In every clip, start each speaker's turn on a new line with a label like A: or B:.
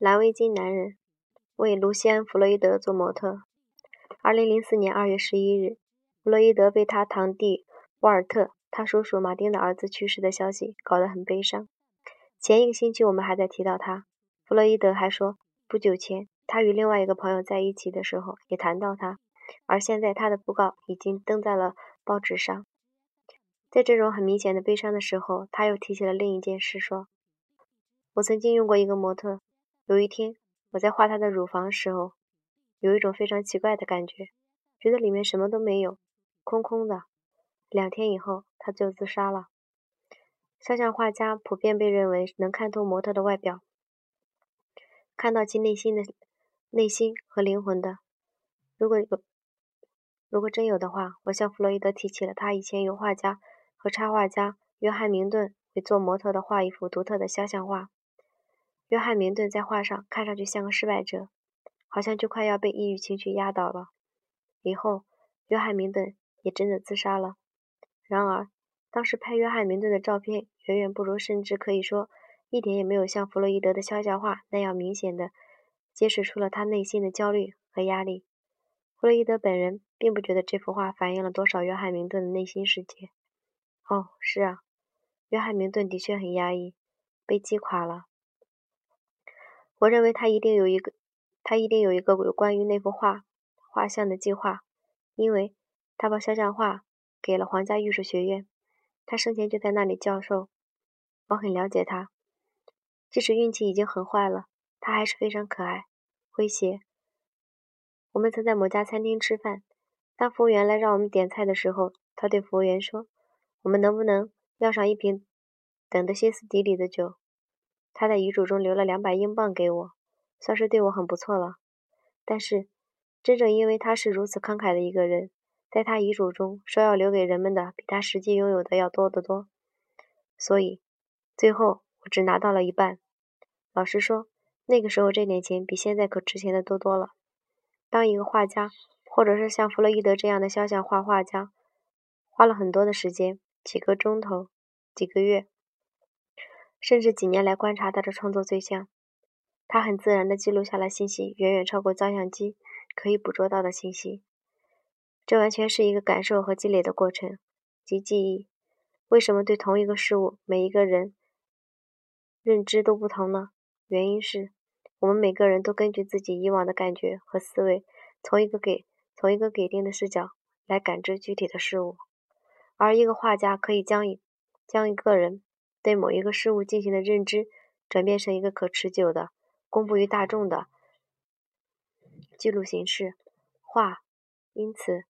A: 蓝围巾男人为卢西安·弗洛伊德做模特。二零零四年二月十一日，弗洛伊德被他堂弟沃尔特、他叔叔马丁的儿子去世的消息搞得很悲伤。前一个星期我们还在提到他，弗洛伊德还说，不久前他与另外一个朋友在一起的时候也谈到他，而现在他的讣告已经登在了报纸上。在这种很明显的悲伤的时候，他又提起了另一件事，说：“我曾经用过一个模特。有一天，我在画她的乳房时候，有一种非常奇怪的感觉，觉得里面什么都没有，空空的。两天以后，她就自杀了。肖像画家普遍被认为能看透模特的外表，看到其内心的内心和灵魂的。如果有，如果真有的话，我向弗洛伊德提起了他以前有画家。”和插画家约翰·明顿为做模特的画一幅独特的肖像画。约翰·明顿在画上看上去像个失败者，好像就快要被抑郁情绪压倒了。以后，约翰·明顿也真的自杀了。然而，当时拍约翰·明顿的照片远远不如，甚至可以说一点也没有像弗洛伊德的肖像画那样明显的揭示出了他内心的焦虑和压力。弗洛伊德本人并不觉得这幅画反映了多少约翰·明顿的内心世界。哦，是啊，约翰·明顿的确很压抑，被击垮了。我认为他一定有一个，他一定有一个有关于那幅画画像的计划，因为他把肖像画给了皇家艺术学院，他生前就在那里教授。我很了解他，即使运气已经很坏了，他还是非常可爱、诙谐。我们曾在某家餐厅吃饭，当服务员来让我们点菜的时候，他对服务员说。我们能不能要上一瓶等得歇斯底里的酒？他在遗嘱中留了两百英镑给我，算是对我很不错了。但是，真正因为他是如此慷慨的一个人，在他遗嘱中说要留给人们的比他实际拥有的要多得多，所以最后我只拿到了一半。老实说，那个时候这点钱比现在可值钱的多多了。当一个画家，或者是像弗洛伊德这样的肖像画画家，花了很多的时间。几个钟头、几个月，甚至几年来观察他的创作对象，他很自然地记录下了信息，远远超过照相机可以捕捉到的信息。这完全是一个感受和积累的过程，及记忆。为什么对同一个事物，每一个人认知都不同呢？原因是我们每个人都根据自己以往的感觉和思维，从一个给从一个给定的视角来感知具体的事物。而一个画家可以将一将一个人对某一个事物进行的认知转变成一个可持久的、公布于大众的记录形式画。因此，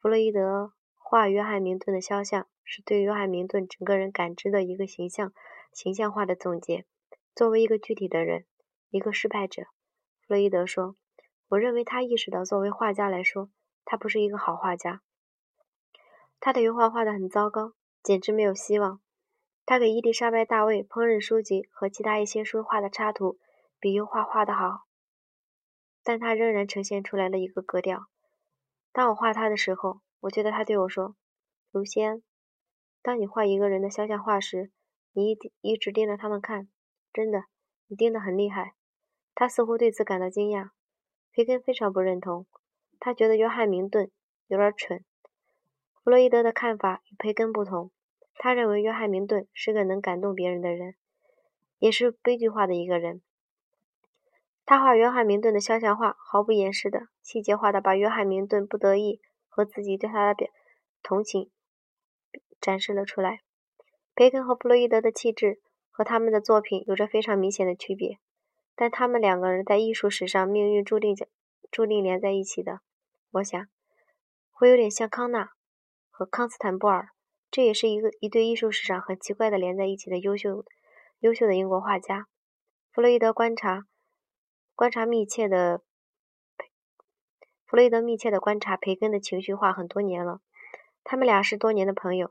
A: 弗洛伊德画约翰·明顿的肖像是对约翰·明顿整个人感知的一个形象形象化的总结。作为一个具体的人，一个失败者，弗洛伊德说：“我认为他意识到，作为画家来说，他不是一个好画家。”他的油画画得很糟糕，简直没有希望。他给伊丽莎白·大卫烹饪书籍和其他一些书画的插图比油画画得好，但他仍然呈现出来了一个格调。当我画他的时候，我觉得他对我说：“卢仙，当你画一个人的肖像画时，你一一直盯着他们看，真的，你盯得很厉害。”他似乎对此感到惊讶。培根非常不认同，他觉得约翰·明顿有点蠢。弗洛伊德的看法与培根不同，他认为约翰·明顿是个能感动别人的人，也是悲剧化的一个人。他画约翰·明顿的肖像画，毫不掩饰的、细节化的把约翰·明顿不得意和自己对他的表同情展示了出来。培根和弗洛伊德的气质和他们的作品有着非常明显的区别，但他们两个人在艺术史上命运注定注定连在一起的。我想，会有点像康纳。和康斯坦布尔，这也是一个一对艺术史上很奇怪的连在一起的优秀优秀的英国画家。弗洛伊德观察观察密切的弗洛伊德密切的观察培根的情绪化很多年了，他们俩是多年的朋友。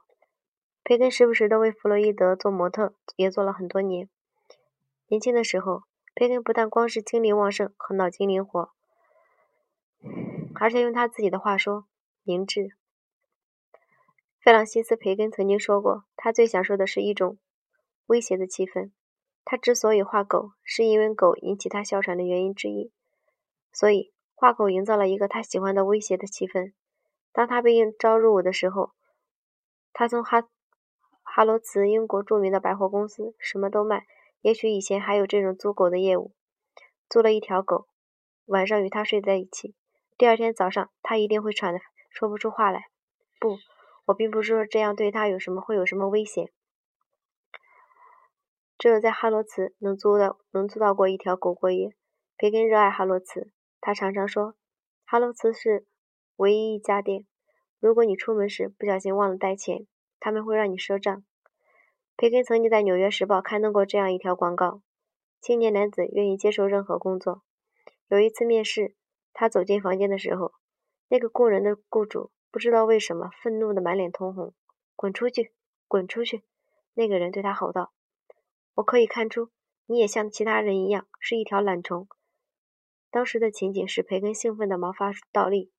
A: 培根时不时的为弗洛伊德做模特，也做了很多年。年轻的时候，培根不但光是精力旺盛和脑筋灵活，而且用他自己的话说，明智。弗朗西斯·培根曾经说过，他最享受的是一种威胁的气氛。他之所以画狗，是因为狗引起他哮喘的原因之一。所以，画狗营造了一个他喜欢的威胁的气氛。当他被应招入伍的时候，他从哈哈罗茨英国著名的百货公司什么都卖，也许以前还有这种租狗的业务。租了一条狗，晚上与他睡在一起。第二天早上，他一定会喘得说不出话来。不，我并不是说这样对他有什么会有什么危险。只有在哈罗茨能租到能租到过一条狗过夜。培根热爱哈罗茨，他常常说，哈罗茨是唯一一家店。如果你出门时不小心忘了带钱，他们会让你赊账。培根曾经在《纽约时报》刊登过这样一条广告：青年男子愿意接受任何工作。有一次面试，他走进房间的时候，那个工人的雇主不知道为什么愤怒的满脸通红。“滚出去，滚出去！”那个人对他吼道。“我可以看出，你也像其他人一样是一条懒虫。”当时的情景使培根兴奋的毛发倒立。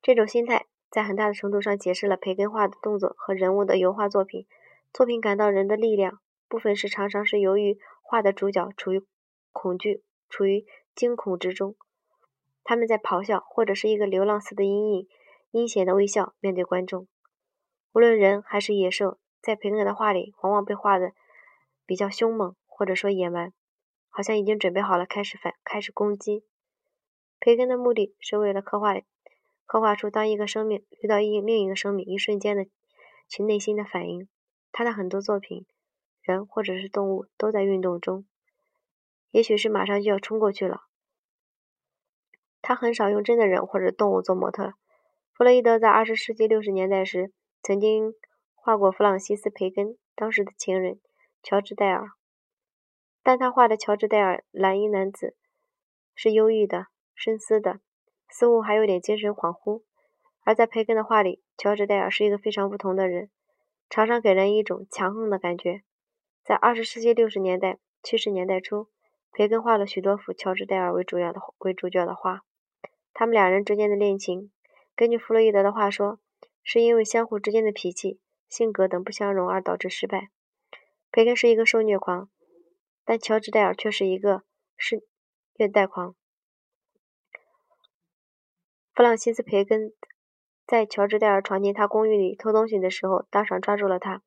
A: 这种心态在很大的程度上解释了培根画的动作和人物的油画作品。作品感到人的力量，部分是常常是由于画的主角处于恐惧、处于惊恐之中，他们在咆哮，或者是一个流浪似的阴影、阴险的微笑面对观众。无论人还是野兽，在培根的画里往往被画的比较凶猛，或者说野蛮。好像已经准备好了开始反开始攻击。培根的目的是为了刻画刻画出当一个生命遇到一另一个生命一瞬间的其内心的反应。他的很多作品，人或者是动物都在运动中，也许是马上就要冲过去了。他很少用真的人或者动物做模特。弗洛伊德在二十世纪六十年代时曾经画过弗朗西斯·培根当时的情人乔治·戴尔。但他画的乔治·戴尔蓝衣男子是忧郁的、深思的，似乎还有点精神恍惚；而在培根的画里，乔治·戴尔是一个非常不同的人，常常给人一种强横的感觉。在二十世纪六十年代、七十年代初，培根画了许多幅乔治·戴尔为主要的为主角的画。他们两人之间的恋情，根据弗洛伊德的话说，是因为相互之间的脾气、性格等不相容而导致失败。培根是一个受虐狂。但乔治·戴尔却是一个是虐待狂。弗朗西斯·培根在乔治·戴尔闯进他公寓里偷东西的时候，当场抓住了他，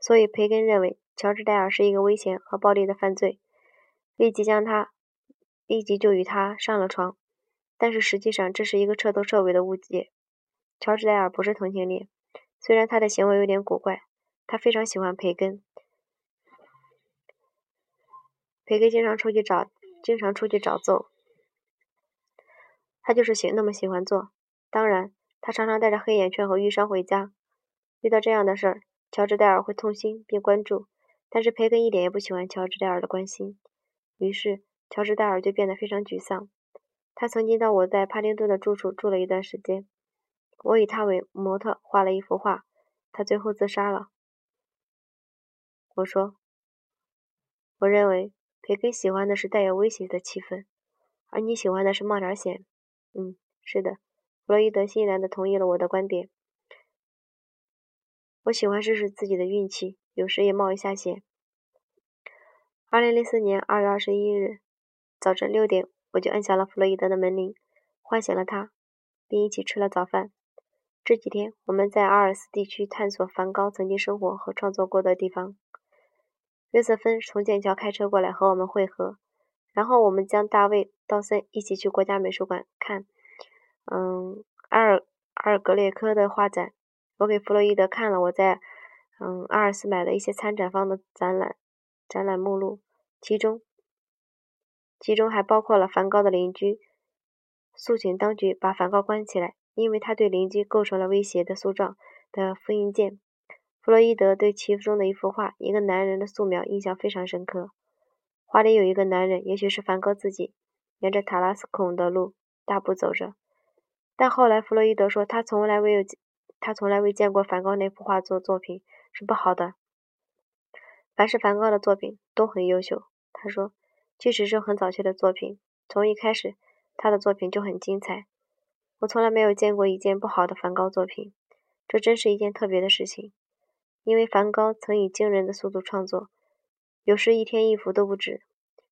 A: 所以培根认为乔治·戴尔是一个危险和暴力的犯罪，立即将他立即就与他上了床。但是实际上这是一个彻头彻尾的误解。乔治·戴尔不是同性恋，虽然他的行为有点古怪，他非常喜欢培根。培根经常出去找，经常出去找揍。他就是喜那么喜欢做。当然，他常常带着黑眼圈和淤伤回家。遇到这样的事儿，乔治·戴尔会痛心并关注，但是培根一点也不喜欢乔治·戴尔的关心。于是，乔治·戴尔就变得非常沮丧。他曾经到我在帕丁顿的住处住了一段时间。我以他为模特画了一幅画，他最后自杀了。我说：“我认为。”培根喜欢的是带有威胁的气氛，而你喜欢的是冒点险。嗯，是的，弗洛伊德欣然地同意了我的观点。我喜欢试试自己的运气，有时也冒一下险。二零零四年二月二十一日早晨六点，我就按响了弗洛伊德的门铃，唤醒了他，并一起吃了早饭。这几天，我们在阿尔斯地区探索梵高曾经生活和创作过的地方。约瑟芬从剑桥开车过来和我们会合，然后我们将大卫·道森一起去国家美术馆看，嗯，阿尔阿尔格列科的画展。我给弗洛伊德看了我在嗯阿尔斯买的一些参展方的展览展览目录，其中其中还包括了梵高的邻居诉请当局把梵高关起来，因为他对邻居构成了威胁的诉状的复印件。弗洛伊德对其中的一幅画，一个男人的素描印象非常深刻。画里有一个男人，也许是梵高自己，沿着塔拉斯孔的路大步走着。但后来弗洛伊德说，他从来未有，他从来未见过梵高那幅画作作品是不好的。凡是梵高的作品都很优秀，他说，即使是很早期的作品，从一开始他的作品就很精彩。我从来没有见过一件不好的梵高作品，这真是一件特别的事情。因为梵高曾以惊人的速度创作，有时一天一幅都不止。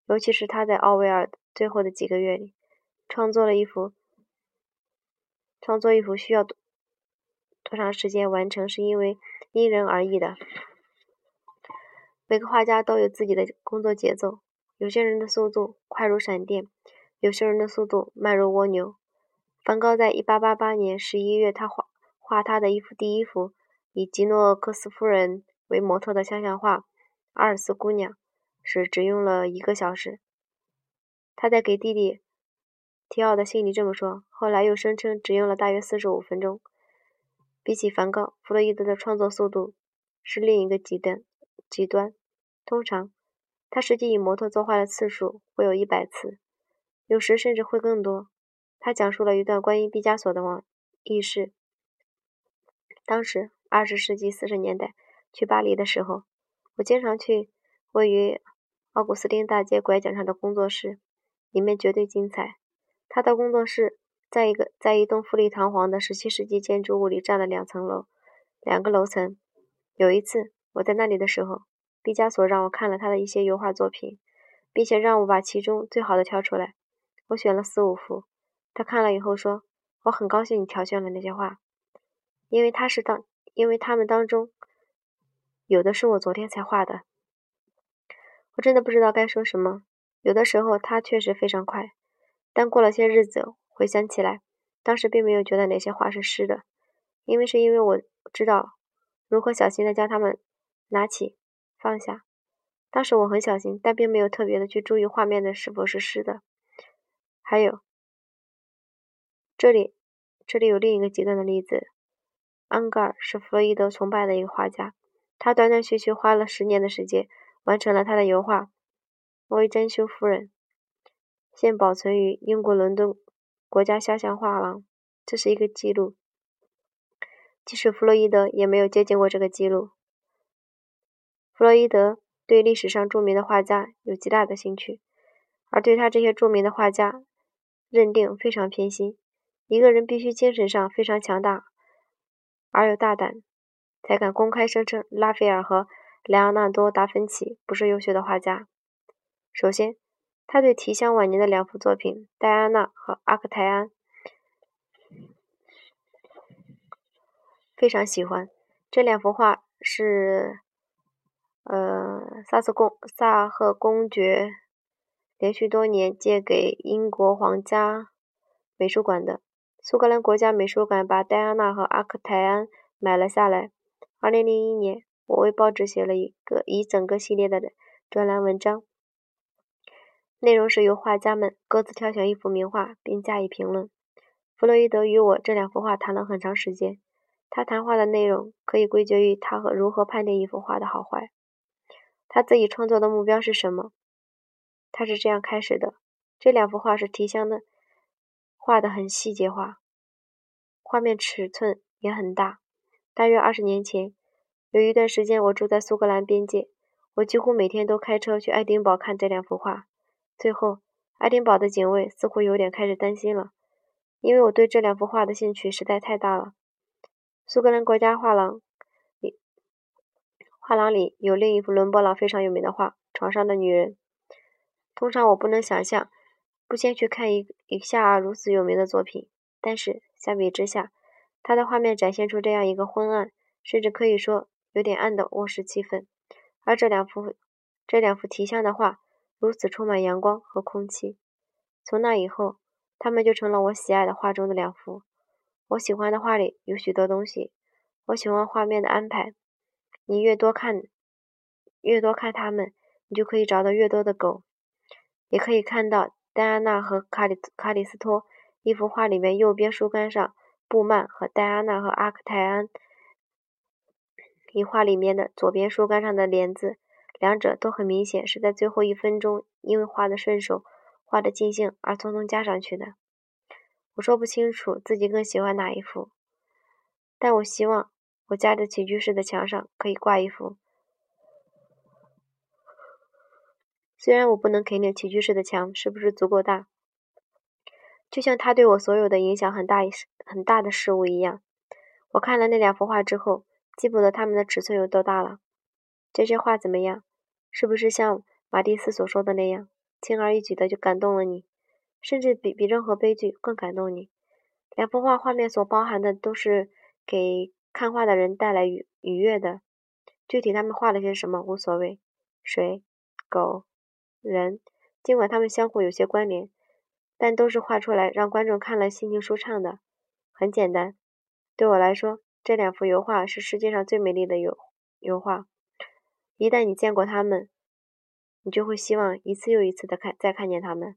A: 尤其是他在奥威尔最后的几个月里，创作了一幅，创作一幅需要多多长时间完成，是因为因人而异的。每个画家都有自己的工作节奏，有些人的速度快如闪电，有些人的速度慢如蜗牛。梵高在1888年11月，他画画他的一幅第一幅以吉诺克斯夫人为模特的肖像画《阿尔斯姑娘》时，只用了一个小时。他在给弟弟提奥的信里这么说，后来又声称只用了大约四十五分钟。比起梵高，弗洛伊德的创作速度是另一个极端。极端。通常，他实际以模特作画的次数会有一百次，有时甚至会更多。他讲述了一段关于毕加索的往轶事。当时，二十世纪四十年代去巴黎的时候，我经常去位于奥古斯丁大街拐角上的工作室，里面绝对精彩。他的工作室在一个在一栋富丽堂皇的十七世纪建筑物里占了两层楼，两个楼层。有一次我在那里的时候，毕加索让我看了他的一些油画作品，并且让我把其中最好的挑出来。我选了四五幅。他看了以后说：“我很高兴你挑选了那些画，因为他是当，因为他们当中有的是我昨天才画的。”我真的不知道该说什么。有的时候他确实非常快，但过了些日子，回想起来，当时并没有觉得哪些画是湿的，因为是因为我知道如何小心的将它们拿起、放下。当时我很小心，但并没有特别的去注意画面的是否是湿的。还有。这里，这里有另一个极端的例子。安格尔是弗洛伊德崇拜的一个画家，他断断续续花了十年的时间完成了他的油画《薇珍修夫人》，现保存于英国伦敦国家肖像画廊。这是一个记录，即使弗洛伊德也没有接近过这个记录。弗洛伊德对历史上著名的画家有极大的兴趣，而对他这些著名的画家认定非常偏心。一个人必须精神上非常强大而又大胆，才敢公开声称拉斐尔和莱昂纳多·达芬奇不是优秀的画家。首先，他对提香晚年的两幅作品《戴安娜》和《阿克泰安》非常喜欢。这两幅画是，呃，萨斯公萨赫公爵连续多年借给英国皇家美术馆的。苏格兰国家美术馆把戴安娜和阿克泰安买了下来。二零零一年，我为报纸写了一个一整个系列的专栏文章，内容是由画家们各自挑选一幅名画并加以评论。弗洛伊德与我这两幅画谈了很长时间。他谈话的内容可以归结于他和如何判定一幅画的好坏。他自己创作的目标是什么？他是这样开始的：这两幅画是提香的。画的很细节化，画面尺寸也很大。大约二十年前，有一段时间我住在苏格兰边界，我几乎每天都开车去爱丁堡看这两幅画。最后，爱丁堡的警卫似乎有点开始担心了，因为我对这两幅画的兴趣实在太大了。苏格兰国家画廊，画廊里有另一幅伦勃朗非常有名的画《床上的女人》。通常我不能想象。不先去看一一下如此有名的作品，但是相比之下，他的画面展现出这样一个昏暗，甚至可以说有点暗的卧室气氛，而这两幅这两幅提香的画如此充满阳光和空气。从那以后，他们就成了我喜爱的画中的两幅。我喜欢的画里有许多东西，我喜欢画面的安排。你越多看，越多看他们，你就可以找到越多的狗，也可以看到。戴安娜和卡里卡里斯托一幅画里面，右边书杆上布曼和戴安娜和阿克泰安一画里面的左边书杆上的帘子，两者都很明显是在最后一分钟因为画的顺手、画的尽兴而匆匆加上去的。我说不清楚自己更喜欢哪一幅，但我希望我家的起居室的墙上可以挂一幅。虽然我不能肯定起居室的墙是不是足够大，就像他对我所有的影响很大很大的事物一样。我看了那两幅画之后，记不得它们的尺寸有多大了。这些画怎么样？是不是像马蒂斯所说的那样，轻而易举的就感动了你，甚至比比任何悲剧更感动你？两幅画画面所包含的都是给看画的人带来愉愉悦的。具体他们画了些什么无所谓，水、狗、人，尽管他们相互有些关联，但都是画出来让观众看了心情舒畅的。很简单，对我来说，这两幅油画是世界上最美丽的油油画。一旦你见过他们，你就会希望一次又一次的看再看见他们。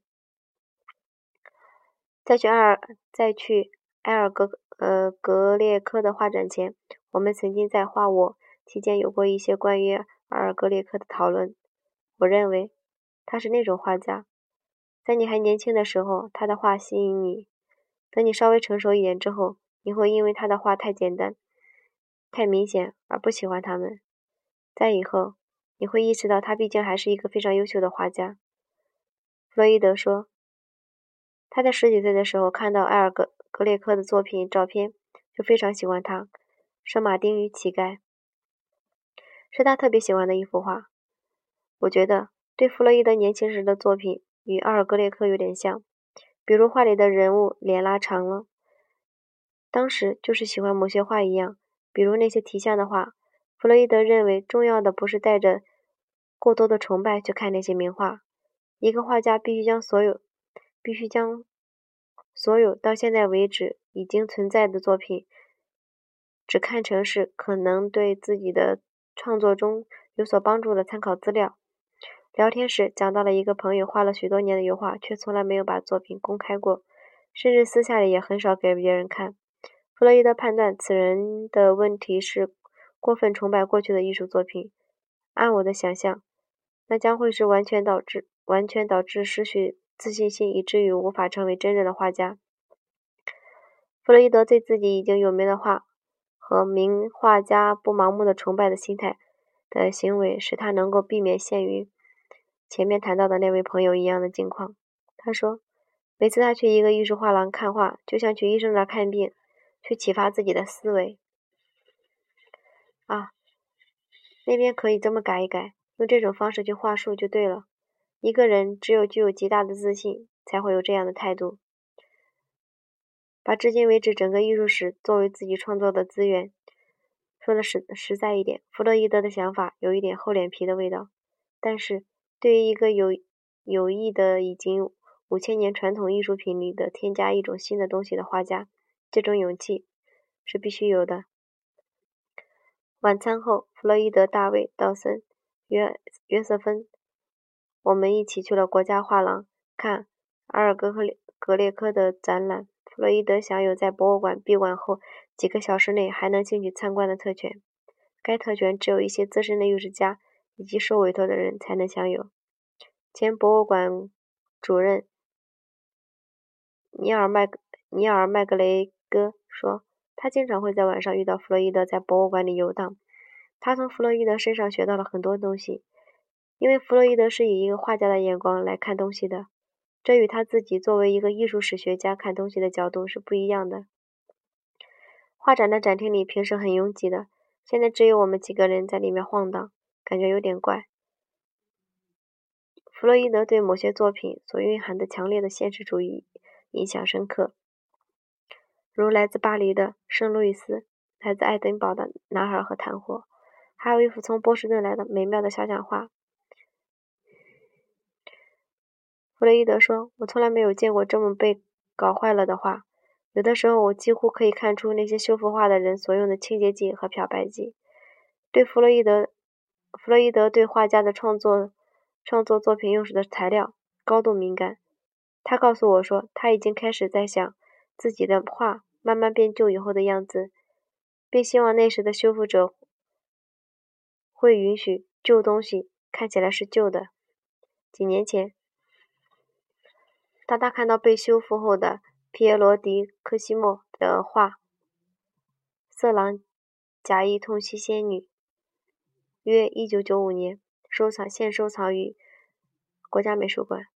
A: 再去二，再去埃尔格呃格列科的画展前，我们曾经在画我。期间有过一些关于埃尔格列克的讨论。我认为他是那种画家，在你还年轻的时候，他的画吸引你；等你稍微成熟一点之后，你会因为他的画太简单、太明显而不喜欢他们。在以后，你会意识到他毕竟还是一个非常优秀的画家。弗洛伊德说，他在十几岁的时候看到埃尔格格列克的作品照片，就非常喜欢他，《圣马丁与乞丐》。是他特别喜欢的一幅画。我觉得对弗洛伊德年轻时的作品与阿尔格列克有点像，比如画里的人物脸拉长了。当时就是喜欢某些画一样，比如那些题像的画。弗洛伊德认为重要的不是带着过多的崇拜去看那些名画，一个画家必须将所有必须将所有到现在为止已经存在的作品只看成是可能对自己的。创作中有所帮助的参考资料。聊天时讲到了一个朋友画了许多年的油画，却从来没有把作品公开过，甚至私下里也很少给别人看。弗洛伊德判断此人的问题是过分崇拜过去的艺术作品。按我的想象，那将会是完全导致完全导致失去自信心，以至于无法成为真正的画家。弗洛伊德对自己已经有名的画。和名画家不盲目的崇拜的心态的行为，使他能够避免陷于前面谈到的那位朋友一样的境况。他说，每次他去一个艺术画廊看画，就像去医生那儿看病，去启发自己的思维。啊，那边可以这么改一改，用这种方式去画树就对了。一个人只有具有极大的自信，才会有这样的态度。把至今为止整个艺术史作为自己创作的资源，说的实实在一点，弗洛伊德的想法有一点厚脸皮的味道。但是，对于一个有有意的已经五千年传统艺术品里的添加一种新的东西的画家，这种勇气是必须有的。晚餐后，弗洛伊德、大卫、道森、约约瑟芬，我们一起去了国家画廊看阿尔格列格列科的展览。弗洛伊德享有在博物馆闭馆后几个小时内还能进去参观的特权，该特权只有一些资深的艺术家以及受委托的人才能享有。前博物馆主任尼尔麦尼尔麦格雷戈说，他经常会在晚上遇到弗洛伊德在博物馆里游荡。他从弗洛伊德身上学到了很多东西，因为弗洛伊德是以一个画家的眼光来看东西的。这与他自己作为一个艺术史学家看东西的角度是不一样的。画展的展厅里平时很拥挤的，现在只有我们几个人在里面晃荡，感觉有点怪。弗洛伊德对某些作品所蕴含的强烈的现实主义印象深刻，如来自巴黎的《圣路易斯》，来自爱丁堡的《男孩和炭火》，还有一幅从波士顿来的美妙的肖像画。弗洛伊德说：“我从来没有见过这么被搞坏了的画。有的时候，我几乎可以看出那些修复画的人所用的清洁剂和漂白剂。”对弗洛伊德，弗洛伊德对画家的创作、创作作品用时的材料高度敏感。他告诉我说，他已经开始在想自己的画慢慢变旧以后的样子，并希望那时的修复者会允许旧东西看起来是旧的。几年前。当他看到被修复后的皮耶罗·迪科西莫的画《色狼假意痛惜仙女》（约1995年）收藏现收藏于国家美术馆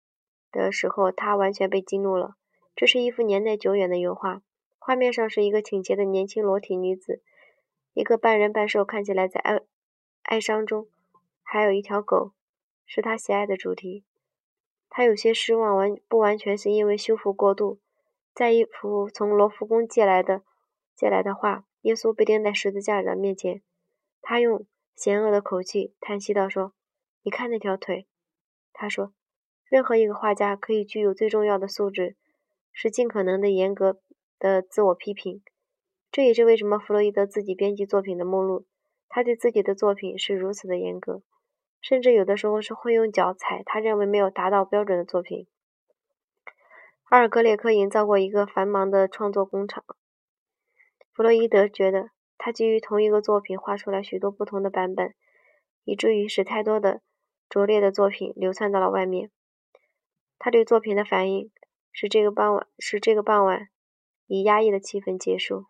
A: 的时候，他完全被激怒了。这是一幅年代久远的油画，画面上是一个挺洁的年轻裸体女子，一个半人半兽看起来在哀哀伤中，还有一条狗是他喜爱的主题。他有些失望，完不完全是因为修复过度。在一幅从罗浮宫借来的借来的画，耶稣被钉在十字架的面前，他用邪恶的口气叹息道：“说，你看那条腿。”他说：“任何一个画家可以具有最重要的素质，是尽可能的严格的自我批评。这也是为什么弗洛伊德自己编辑作品的目录，他对自己的作品是如此的严格。”甚至有的时候是会用脚踩他认为没有达到标准的作品。阿尔格列克营造过一个繁忙的创作工厂。弗洛伊德觉得他基于同一个作品画出来许多不同的版本，以至于使太多的拙劣的作品流窜到了外面。他对作品的反应是这个傍晚是这个傍晚以压抑的气氛结束。